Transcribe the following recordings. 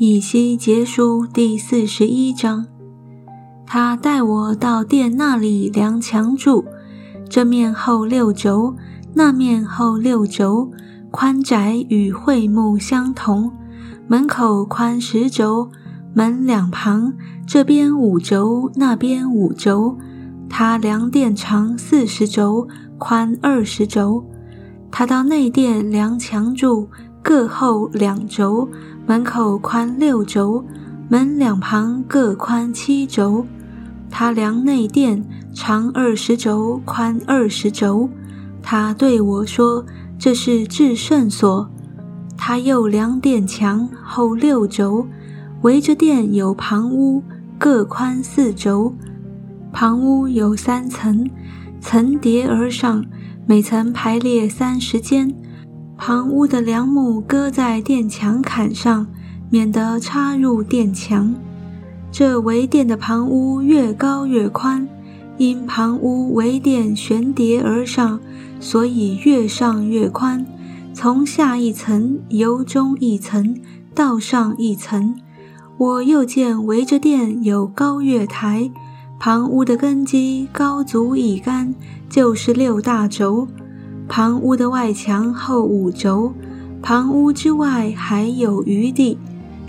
以西结书第四十一章。他带我到殿那里量墙柱，这面厚六轴，那面厚六轴，宽窄与会幕相同。门口宽十轴，门两旁这边五轴，那边五轴。他量殿长四十轴，宽二十轴。他到内殿量墙柱，各厚两轴。门口宽六轴，门两旁各宽七轴。他量内殿长二十轴，宽二十轴。他对我说：“这是至圣所。”他又量殿墙厚六轴，围着殿有旁屋，各宽四轴。旁屋有三层，层叠而上，每层排列三十间。旁屋的梁木搁在殿墙坎上，免得插入殿墙。这围殿的旁屋越高越宽，因旁屋围殿悬叠而上，所以越上越宽。从下一层由中一层到上一层，我又见围着殿有高月台，旁屋的根基高足一竿，就是六大轴。旁屋的外墙厚五轴，旁屋之外还有余地，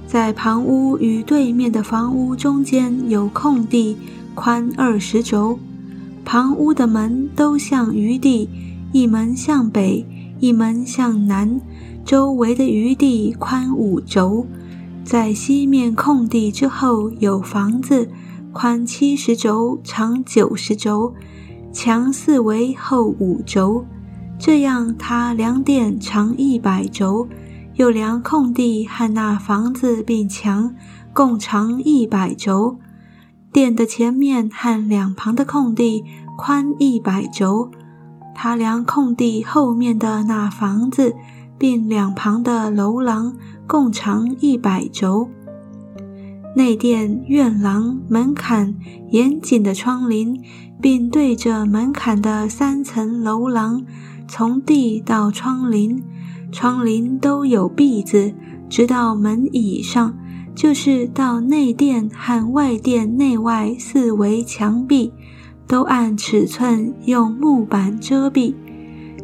在旁屋与对面的房屋中间有空地，宽二十轴。旁屋的门都向余地，一门向北，一门向南，周围的余地宽五轴。在西面空地之后有房子，宽七十轴，长九十轴，墙四围厚五轴。这样，他量殿长一百轴，又量空地和那房子并墙，共长一百轴。殿的前面和两旁的空地宽一百轴。他量空地后面的那房子，并两旁的楼廊，共长一百轴。内殿院廊门槛严谨的窗棂，并对着门槛的三层楼廊。从地到窗棂，窗棂都有壁子，直到门椅上，就是到内殿和外殿内外四围墙壁，都按尺寸用木板遮蔽。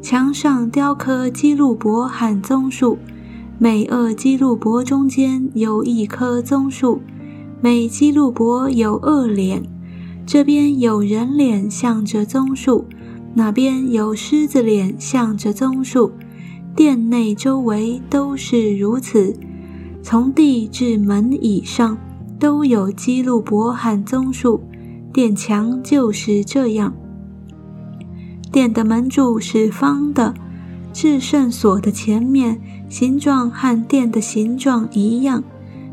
墙上雕刻基路伯和棕树，每二基路伯中间有一棵棕树，每基路伯有二脸，这边有人脸向着棕树。那边有狮子脸向着棕树，殿内周围都是如此，从地至门以上都有基路伯和棕树，殿墙就是这样。殿的门柱是方的，至圣所的前面形状和殿的形状一样，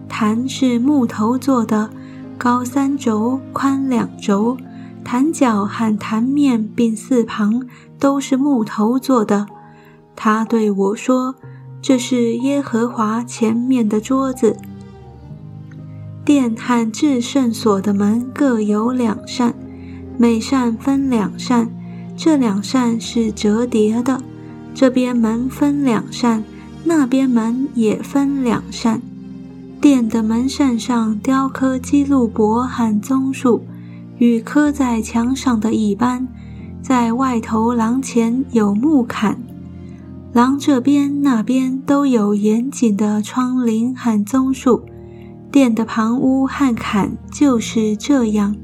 坛是木头做的，高三轴，宽两轴。坛角和坛面并四旁都是木头做的。他对我说：“这是耶和华前面的桌子。”殿和至圣所的门各有两扇，每扇分两扇，这两扇是折叠的。这边门分两扇，那边门也分两扇。殿的门扇上雕刻基路伯和棕树。与刻在墙上的一般，在外头廊前有木槛，廊这边那边都有严谨的窗棂和棕树，殿的旁屋和槛就是这样。